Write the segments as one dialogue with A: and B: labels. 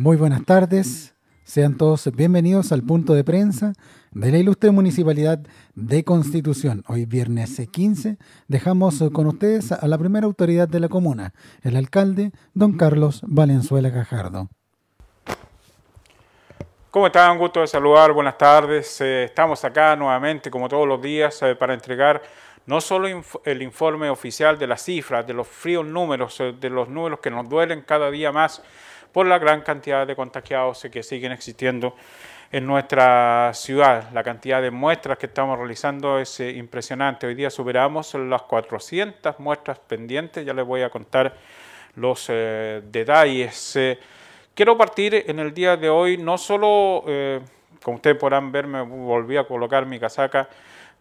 A: Muy buenas tardes. Sean todos bienvenidos al punto de prensa de la ilustre Municipalidad de Constitución. Hoy viernes 15 dejamos con ustedes a la primera autoridad de la comuna, el alcalde don Carlos Valenzuela Cajardo.
B: ¿Cómo están? Un gusto de saludar, buenas tardes. Eh, estamos acá nuevamente, como todos los días, eh, para entregar no solo el informe oficial de las cifras, de los fríos números, eh, de los números que nos duelen cada día más, por la gran cantidad de contagiados que siguen existiendo en nuestra ciudad. La cantidad de muestras que estamos realizando es eh, impresionante. Hoy día superamos las 400 muestras pendientes. Ya les voy a contar los eh, detalles. Eh, quiero partir en el día de hoy, no solo, como ustedes podrán ver, me volví a colocar mi casaca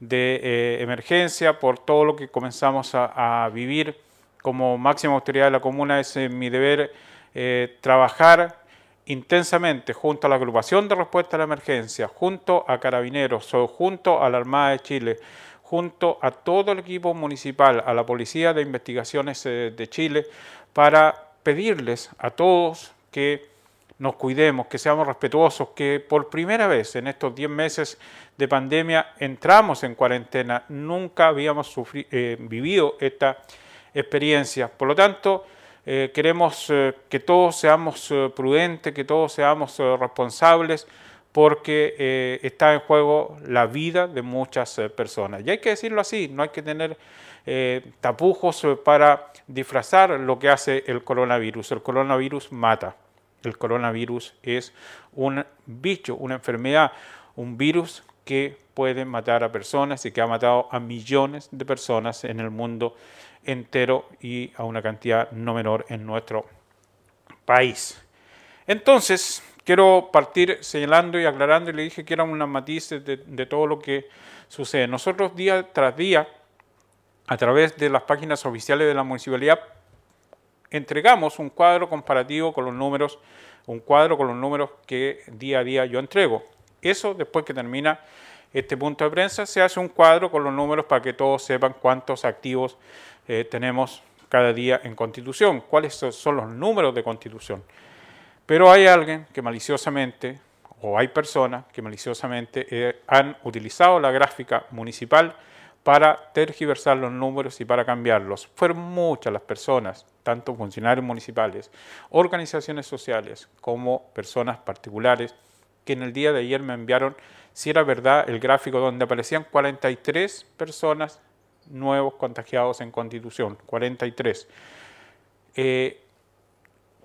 B: de emergencia por todo lo que comenzamos a, a, vivir como máxima autoridad de la comuna. Es mi deber eh, trabajar intensamente junto a la agrupación de respuesta a la emergencia, junto a Carabineros, junto a la Armada de Chile, junto a todo el equipo municipal, a la Policía de Investigaciones eh, de Chile, para pedirles a todos que nos cuidemos, que seamos respetuosos, que por primera vez en estos 10 meses de pandemia entramos en cuarentena, nunca habíamos eh, vivido esta experiencia. Por lo tanto, eh, queremos eh, que todos seamos eh, prudentes, que todos seamos responsables, porque está en juego la vida de muchas personas. Y hay que decirlo así, no hay que tener tapujos para disfrazar lo que hace el coronavirus. El coronavirus mata. El coronavirus es un bicho, una enfermedad, un virus que puede matar a personas y que ha matado a millones de personas en el mundo entero y a una cantidad no menor en nuestro país. Entonces, quiero partir señalando y aclarando, y le dije que eran unas matices de, de todo lo que sucede. Nosotros día tras día, a través de las páginas oficiales de la municipalidad, entregamos un cuadro comparativo con los números, un cuadro con los números que día a día yo entrego. Eso después que termina este punto de prensa, se hace un cuadro con los números para que todos sepan cuántos activos eh, tenemos cada día en Constitución, cuáles son los números de Constitución. Pero hay alguien que maliciosamente, o hay personas que maliciosamente eh, han utilizado la gráfica municipal para tergiversar los números y para cambiarlos. Fueron muchas las personas, tanto funcionarios municipales, organizaciones sociales, como personas particulares, que en el día de ayer me enviaron si era verdad el gráfico donde aparecían 43 personas nuevos contagiados en Constitución, 43. Eh,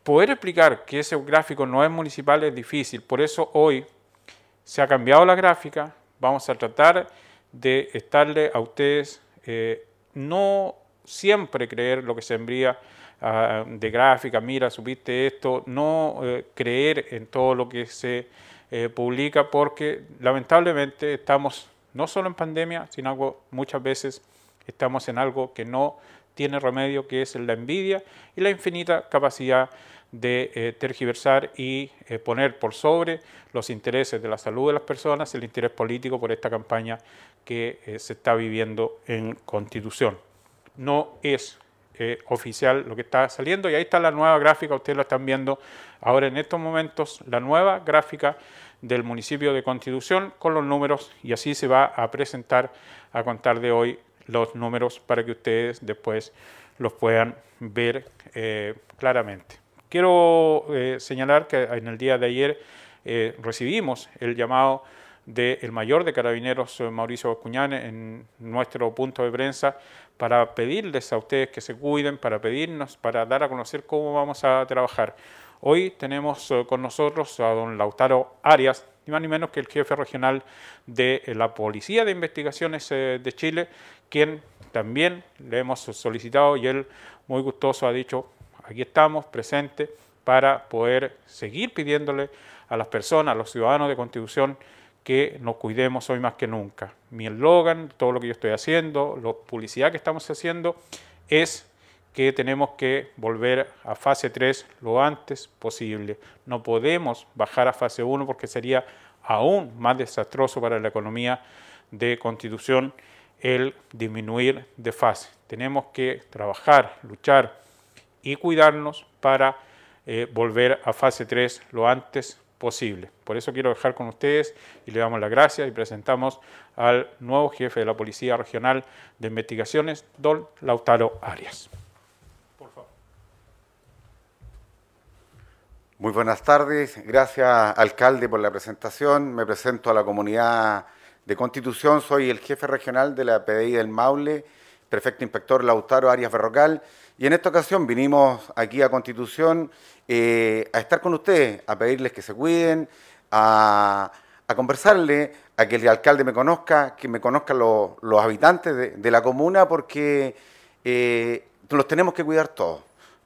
B: poder explicar que ese gráfico no es municipal es difícil, por eso hoy se ha cambiado la gráfica, vamos a tratar de estarle a ustedes, eh, no siempre creer lo que se envía ah, de gráfica, mira, subiste esto, no eh, creer en todo lo que se publica, porque lamentablemente estamos no solo en pandemia, sino muchas veces Estamos en algo que no tiene remedio, que es la envidia y la infinita capacidad de eh, tergiversar y eh, poner por sobre los intereses de la salud de las personas, el interés político por esta campaña que eh, se está viviendo en Constitución. No es oficial lo que está saliendo y ahí está la nueva gráfica, ustedes lo están viendo ahora en estos momentos, la nueva gráfica del municipio de Constitución con los números y así se va a presentar a contar de hoy los números para que ustedes después los puedan ver eh, claramente. Quiero eh, señalar que en el día de ayer eh, recibimos el llamado del mayor de carabineros, Mauricio Bascuñán, en nuestro punto de prensa para pedirles a ustedes que se cuiden, para pedirnos, para dar a conocer cómo vamos a trabajar. Hoy tenemos con nosotros a don Lautaro Arias, ni más ni menos que el jefe regional de la Policía de Investigaciones de Chile, quien también le hemos solicitado y él muy gustoso ha dicho, aquí estamos presentes para poder seguir pidiéndole a las personas, a los ciudadanos de Constitución, que nos cuidemos hoy más que nunca. Mi eslogan, todo lo que yo estoy haciendo, la publicidad que estamos haciendo, es que tenemos que volver a fase 3 lo antes posible. No podemos bajar a fase 1 porque sería aún más desastroso para la economía de Constitución el disminuir de fase. Tenemos que trabajar, luchar y cuidarnos para eh, volver a fase 3 lo antes posible. Por eso quiero dejar con ustedes y le damos las gracias y presentamos al nuevo jefe de la Policía Regional de Investigaciones, don Lautaro Arias. Por favor.
C: Muy buenas tardes, gracias alcalde por la presentación. Me presento a la comunidad de Constitución, soy el jefe regional de la PDI del Maule, prefecto inspector Lautaro Arias Berrocal, y en esta ocasión vinimos aquí a Constitución eh, a estar con ustedes, a pedirles que se cuiden, a, conversarle, a que el alcalde me conozca, que me conozcan los habitantes de, la comuna, porque eh, los tenemos que cuidar todos.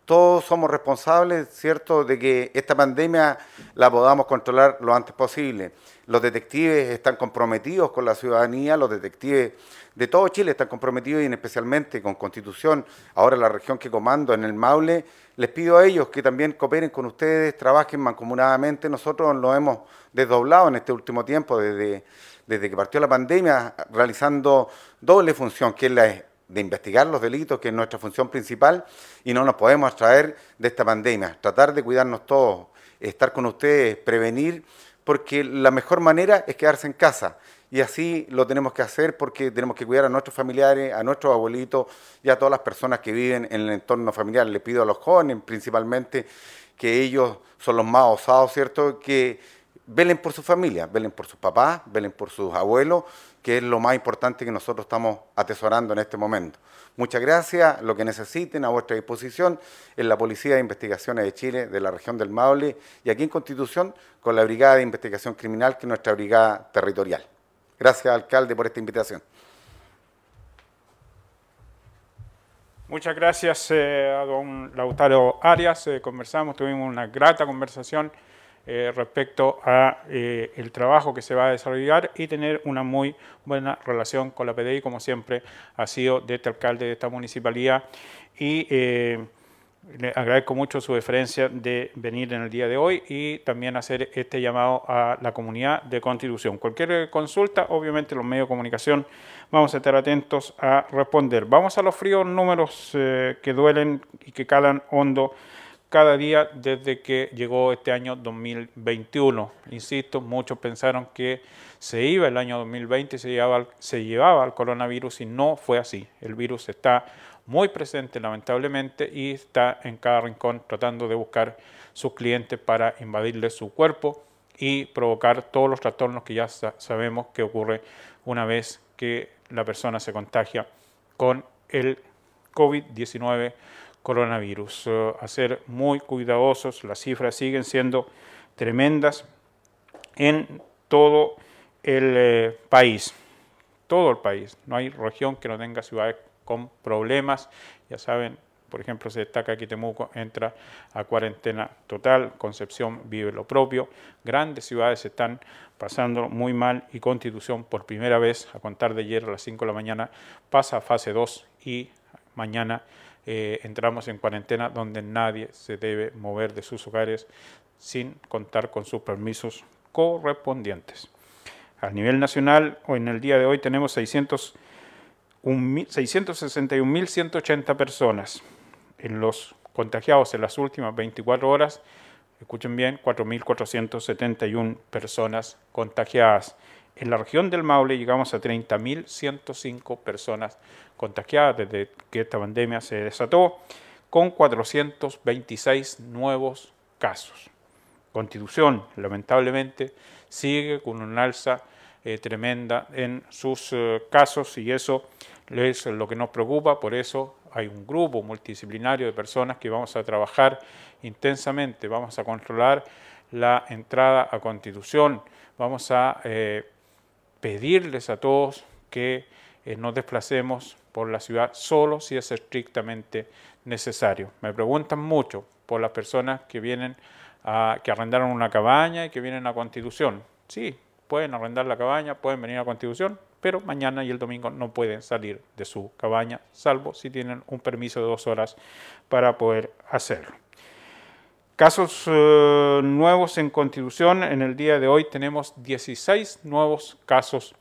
C: Todos somos responsables, ¿cierto?, de que esta pandemia la podamos controlar lo antes posible. Los detectives están comprometidos con la ciudadanía, los detectives de todo Chile están comprometidos y especialmente con Constitución, ahora la región que comando en el Maule, les pido a ellos que también cooperen con ustedes, trabajen mancomunadamente. Nosotros lo hemos desdoblado en este último tiempo, desde, desde que partió la pandemia, realizando doble función, que es la de investigar los delitos, que es nuestra función principal, y no nos podemos abstraer de esta pandemia. Tratar de cuidarnos todos, estar con ustedes, prevenir porque la mejor manera es quedarse en casa. Y así lo tenemos que hacer porque tenemos que cuidar a nuestros familiares, a nuestros abuelitos y a todas las personas que viven en el entorno familiar. Le pido a los jóvenes principalmente que ellos son los más osados, ¿cierto? Que velen por su familia, velen por sus papás, velen por sus abuelos, que es lo más importante que nosotros estamos atesorando en este momento. Muchas gracias, lo que necesiten a vuestra disposición en la Policía de Investigaciones de Chile, de la región del Maule, y aquí en Constitución con la Brigada de Investigación Criminal, que es nuestra brigada territorial. Gracias, alcalde, por esta invitación.
B: Muchas gracias eh, a don Lautaro Arias. Eh, conversamos, tuvimos una grata conversación eh, respecto a eh, el trabajo que se va a desarrollar y tener una muy buena relación con la PDI, como siempre ha sido de este alcalde de esta municipalidad. Y eh, le agradezco mucho su deferencia de venir en el día de hoy y también hacer este llamado a la comunidad de Constitución. Cualquier consulta, obviamente los medios de comunicación vamos a estar atentos a responder. Vamos a los fríos números que duelen y que calan hondo cada día desde que llegó este año 2021. Insisto, muchos pensaron que se iba el año 2020 y se llevaba, se llevaba el coronavirus y no fue así. El virus está muy presente lamentablemente y está en cada rincón tratando de buscar sus clientes para invadirle su cuerpo y provocar todos los trastornos que ya sabemos que ocurre una vez que la persona se contagia con el COVID-19 coronavirus. Uh, a ser muy cuidadosos, las cifras siguen siendo tremendas en todo el eh, país, todo el país. No hay región que no tenga ciudades con problemas. Ya saben, por ejemplo, se destaca que Temuco entra a cuarentena total, Concepción vive lo propio, grandes ciudades están pasando muy mal y Constitución por primera vez, a contar de ayer a las 5 de la mañana, pasa a fase 2 y mañana eh, entramos en cuarentena donde nadie se debe mover de sus hogares sin contar con sus permisos correspondientes. A nivel nacional, hoy en el día de hoy tenemos 661.180 personas. En los contagiados en las últimas 24 horas, escuchen bien, 4.471 personas contagiadas. En la región del Maule llegamos a 30.105 personas contagiadas desde que esta pandemia se desató, con 426 nuevos casos. Constitución, lamentablemente, sigue con una alza eh, tremenda en sus eh, casos y eso es lo que nos preocupa, por eso hay un grupo multidisciplinario de personas que vamos a trabajar intensamente, vamos a controlar la entrada a Constitución, vamos a eh, pedirles a todos que eh, nos desplacemos por la ciudad solo si es estrictamente necesario. Me preguntan mucho por las personas que vienen a, que arrendaron una cabaña y que vienen a Constitución. Sí, pueden arrendar la cabaña, pueden venir a Constitución, pero mañana y el domingo no pueden salir de su cabaña, salvo si tienen un permiso de dos horas para poder hacerlo. Casos eh, nuevos en Constitución, en el día de hoy tenemos 16 nuevos casos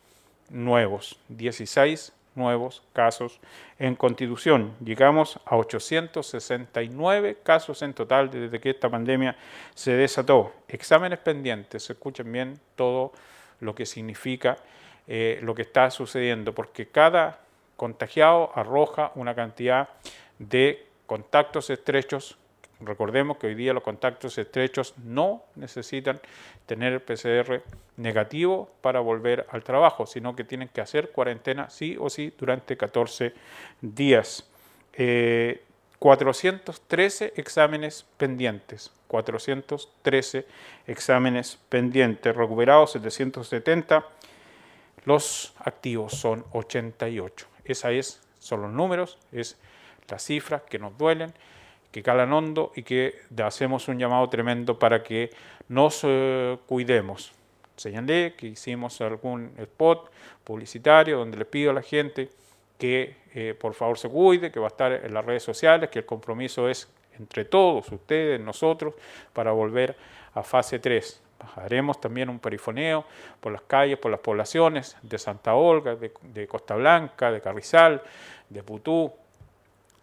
B: nuevos, 16 nuevos casos en Constitución. Llegamos a 869 casos en total desde que esta pandemia se desató. Exámenes pendientes, escuchen bien todo lo que significa eh, lo que está sucediendo, porque cada contagiado arroja una cantidad de contactos estrechos Recordemos que hoy día los contactos estrechos no necesitan tener PCR negativo para volver al trabajo, sino que tienen que hacer cuarentena sí o sí durante 14 días. 413 eh, exámenes pendientes, 413 exámenes pendientes, recuperados 770, los activos son 88. Esa es, son los números, es la cifra que nos duelen que calan hondo y que hacemos un llamado tremendo para que nos eh, cuidemos. Señalé que hicimos algún spot publicitario donde le pido a la gente que eh, por favor se cuide, que va a estar en las redes sociales, que el compromiso es entre todos, ustedes, nosotros, para volver a fase 3. Haremos también un perifoneo por las calles, por las poblaciones de Santa Olga, de, de Costa Blanca, de Carrizal, de Putú,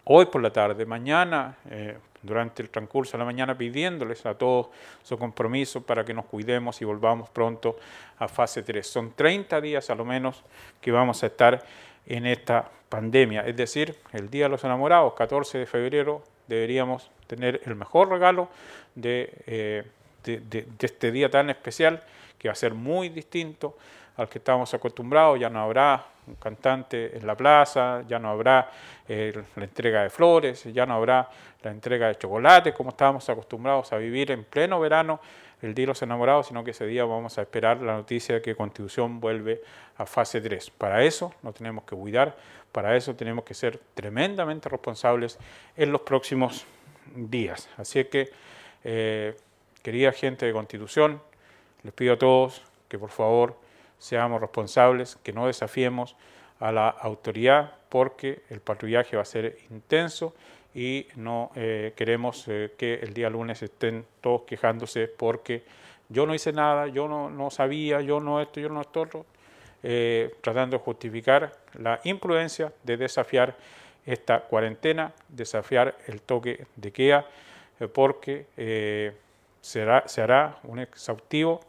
B: hoy por la tarde, mañana, eh, durante el transcurso de la mañana, pidiéndoles a todos su compromiso para que nos cuidemos y volvamos pronto a fase 3. Son 30 días a lo menos que vamos a estar en esta pandemia. Es decir, el Día de los Enamorados, 14 de febrero, deberíamos tener el mejor regalo de, eh, de este día tan especial, que va a ser muy distinto al que estamos acostumbrados, ya no habrá un cantante en la plaza, ya no habrá eh, la entrega de flores, ya no habrá la entrega de chocolate, como estábamos acostumbrados a vivir en pleno verano el Día de los Enamorados, sino que ese día vamos a esperar la noticia de que Constitución vuelve a fase 3. Para eso nos tenemos que cuidar, para eso tenemos que ser tremendamente responsables en los próximos días. Así que, eh, querida gente de Constitución, les pido a todos que por favor seamos responsables, que no desafiemos a la autoridad porque el patrullaje va a ser intenso y no eh, queremos eh, que el día lunes estén todos quejándose porque yo no hice nada, yo no, no sabía, yo no esto, yo no esto, eh, tratando de justificar la imprudencia de desafiar esta cuarentena, desafiar el toque de queda, porque será, se hará un exhaustivo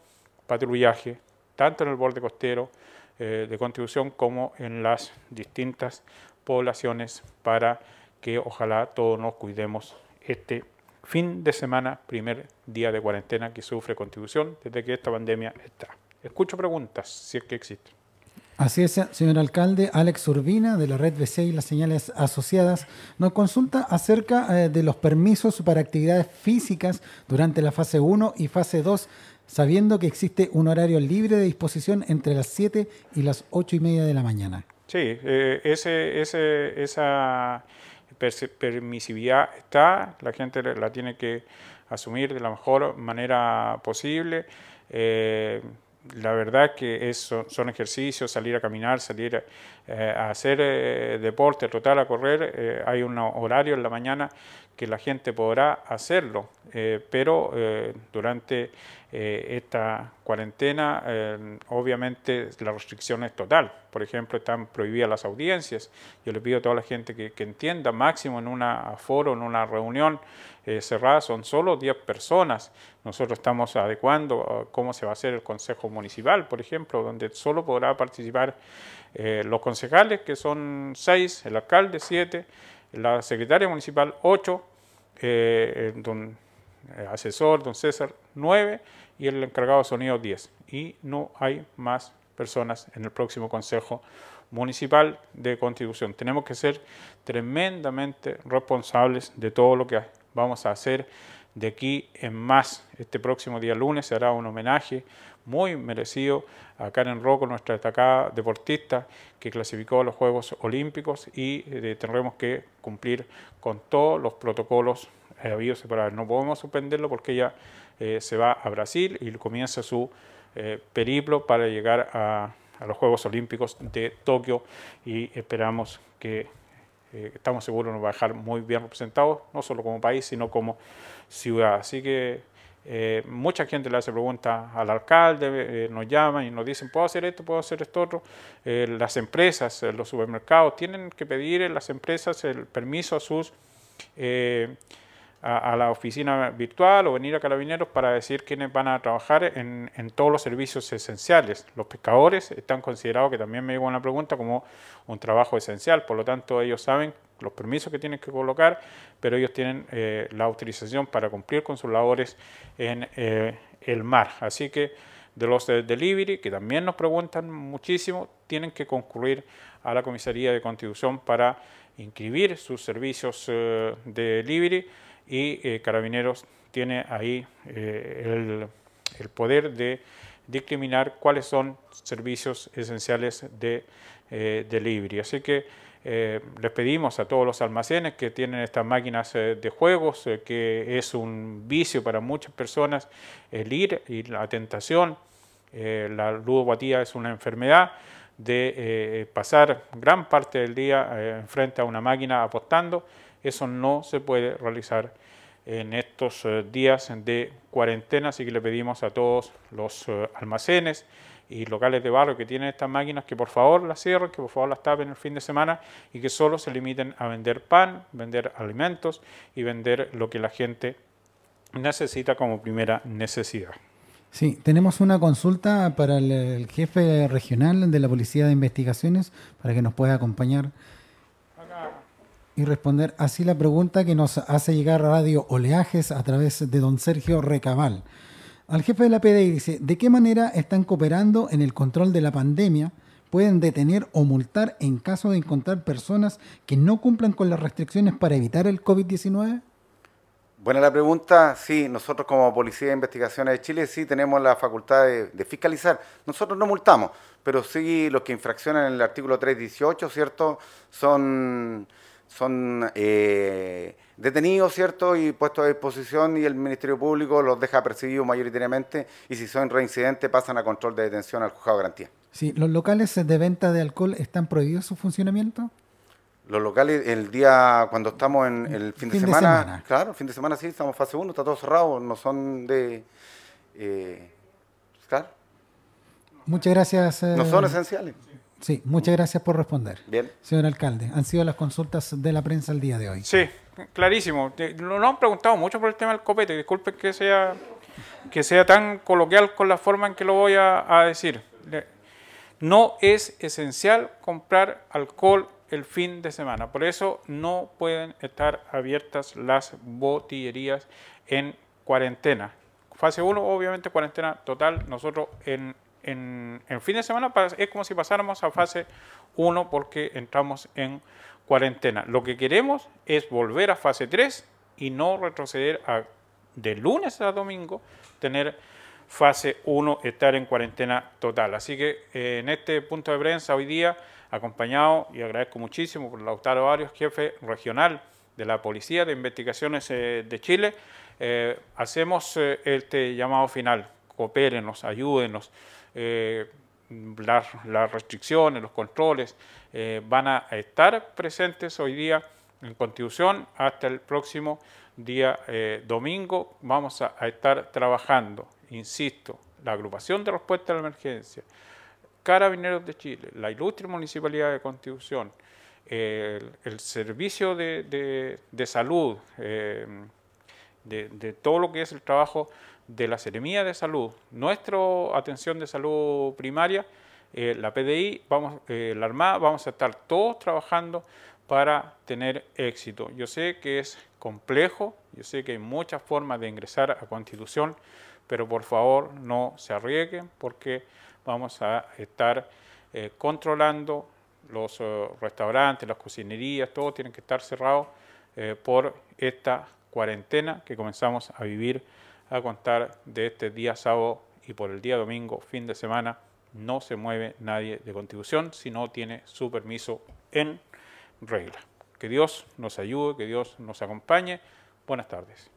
B: patrullaje tanto en el borde costero eh, de Constitución como en las distintas poblaciones para que ojalá todos nos cuidemos este fin de semana, primer día de cuarentena que sufre Constitución desde que esta pandemia está. Escucho preguntas, si es que existen.
A: Así es, señor alcalde. Alex Urbina, de la red BC y las señales asociadas, nos consulta acerca eh, de los permisos para actividades físicas durante la fase 1 y fase 2 sabiendo que existe un horario libre de disposición entre las 7 y las 8 y media de la mañana.
B: Sí, eh, ese, esa permisividad está, la gente la tiene que asumir de la mejor manera posible. Eh, la verdad que es, son, ejercicios, salir a caminar, salir eh, a hacer deporte, trotar, a correr. hay un horario en la mañana que la gente podrá hacerlo, pero durante eh, esta cuarentena, eh, obviamente la restricción es total. Por ejemplo, están prohibidas las audiencias. Yo le pido a toda la gente que, entienda, máximo en un foro, en una reunión eh, cerrada, son solo 10 personas. Nosotros estamos adecuando cómo se va a hacer el Consejo Municipal, por ejemplo, donde solo podrá participar los concejales, que son 6, el alcalde 7, la secretaria municipal 8, don asesor, don César 9 y el encargado de sonido 10. Y no hay más personas en el próximo Consejo Municipal de Constitución. Tenemos que ser tremendamente responsables de todo lo que vamos a hacer de aquí en más. Este próximo día lunes se hará un homenaje muy merecido a Karen Rocco, nuestra destacada deportista que clasificó a los Juegos Olímpicos y eh, tendremos que cumplir con todos los protocolos habidos separados. No podemos suspenderlo porque ella eh, se va a Brasil y comienza su eh, periplo para llegar a, los Juegos Olímpicos de Tokio y esperamos que, eh, estamos seguros, nos va a dejar muy bien representados, no solo como país, sino como ciudad. Así que Eh, mucha gente le hace preguntas al alcalde, eh, nos llaman y nos dicen, ¿puedo hacer esto? ¿Puedo hacer esto otro? Eh, las empresas, los supermercados, tienen que pedir las empresas el permiso a sus a, la oficina virtual o venir a Carabineros para decir quiénes van a trabajar en, en, todos los servicios esenciales. Los pescadores están considerados, que también me llegó una pregunta, como un trabajo esencial, por lo tanto ellos saben los permisos que tienen que colocar, pero ellos tienen eh, la autorización para cumplir con sus labores en eh, el mar. Así que de los de delivery, que también nos preguntan muchísimo, tienen que concurrir a la comisaría de constitución para inscribir sus servicios eh, de delivery y Carabineros tiene ahí el, poder de discriminar cuáles son servicios esenciales de delivery. Así que eh, les pedimos a todos los almacenes que tienen estas máquinas eh, de juegos, eh, que es un vicio para muchas personas, el ir y la tentación. la ludopatía es una enfermedad de pasar gran parte del día frente a una máquina apostando. Eso no se puede realizar en estos días de cuarentena, así que le pedimos a todos los almacenes y locales de barrio que tienen estas máquinas que por favor las cierren, que por favor las tapen el fin de semana y que solo se limiten a vender pan, vender alimentos y vender lo que la gente necesita como primera necesidad.
A: Sí, tenemos una consulta para el, jefe regional de la Policía de Investigaciones para que nos pueda acompañar y responder así la pregunta que nos hace llegar Radio Oleajes a través de don Sergio Recabal. Al jefe de la PDI dice, ¿de qué manera están cooperando en el control de la pandemia? ¿Pueden detener o multar en caso de encontrar personas que no cumplan con las restricciones para evitar el COVID-19?
C: Buena la pregunta. Sí, nosotros como Policía de Investigaciones de Chile sí tenemos la facultad de, fiscalizar. Nosotros no multamos, pero sí los que infraccionan el artículo 318, ¿cierto? Son, son eh, detenidos, ¿cierto? Y puestos a disposición y el Ministerio Público los deja perseguidos mayoritariamente y si son reincidentes pasan a control de detención al juzgado de garantía.
A: Sí, ¿los locales de venta de alcohol están prohibidos su funcionamiento?
C: Los locales, el día cuando estamos en el fin, de, semana, claro, el fin de semana sí, estamos fase 1, está todo cerrado, no son de... Eh, claro.
A: Muchas gracias.
C: no son eh, esenciales.
A: Sí, muchas gracias por responder.
C: Bien.
A: Señor alcalde, han sido las consultas de la prensa el día de hoy.
B: Sí, clarísimo. Nos han preguntado mucho por el tema del copete. Disculpe que sea, que sea tan coloquial con la forma en que lo voy a, decir. No es esencial comprar alcohol el fin de semana. Por eso no pueden estar abiertas las botillerías en cuarentena. Fase 1, obviamente cuarentena total. Nosotros en en, fin de semana es como si pasáramos a fase 1 porque entramos en cuarentena. Lo que queremos es volver a fase 3 y no retroceder a, de lunes a domingo, tener fase 1, estar en cuarentena total. Así que eh, en este punto de prensa hoy día, acompañado y agradezco muchísimo por Lautaro Varios, jefe regional de la Policía de Investigaciones eh, de Chile, eh, hacemos este llamado final. Coopérenos, ayúdenos. Eh, las, restricciones, los controles eh, van a estar presentes hoy día en Constitución hasta el próximo día eh, domingo. Vamos a, estar trabajando, insisto, la agrupación de respuesta a la emergencia, Carabineros de Chile, la ilustre Municipalidad de Constitución, el, servicio de, salud, de, todo lo que es el trabajo de la Seremía de Salud, nuestra atención de salud primaria, eh, la PDI, vamos, eh, la Armada, vamos a estar todos trabajando para tener éxito. Yo sé que es complejo, yo sé que hay muchas formas de ingresar a Constitución, pero por favor no se arriesguen porque vamos a estar eh, controlando los restaurantes, las cocinerías, todo tienen que estar cerrados por esta cuarentena que comenzamos a vivir a contar de este día sábado y por el día domingo, fin de semana, no se mueve nadie de contribución si no tiene su permiso en regla. Que Dios nos ayude, que Dios nos acompañe. Buenas tardes.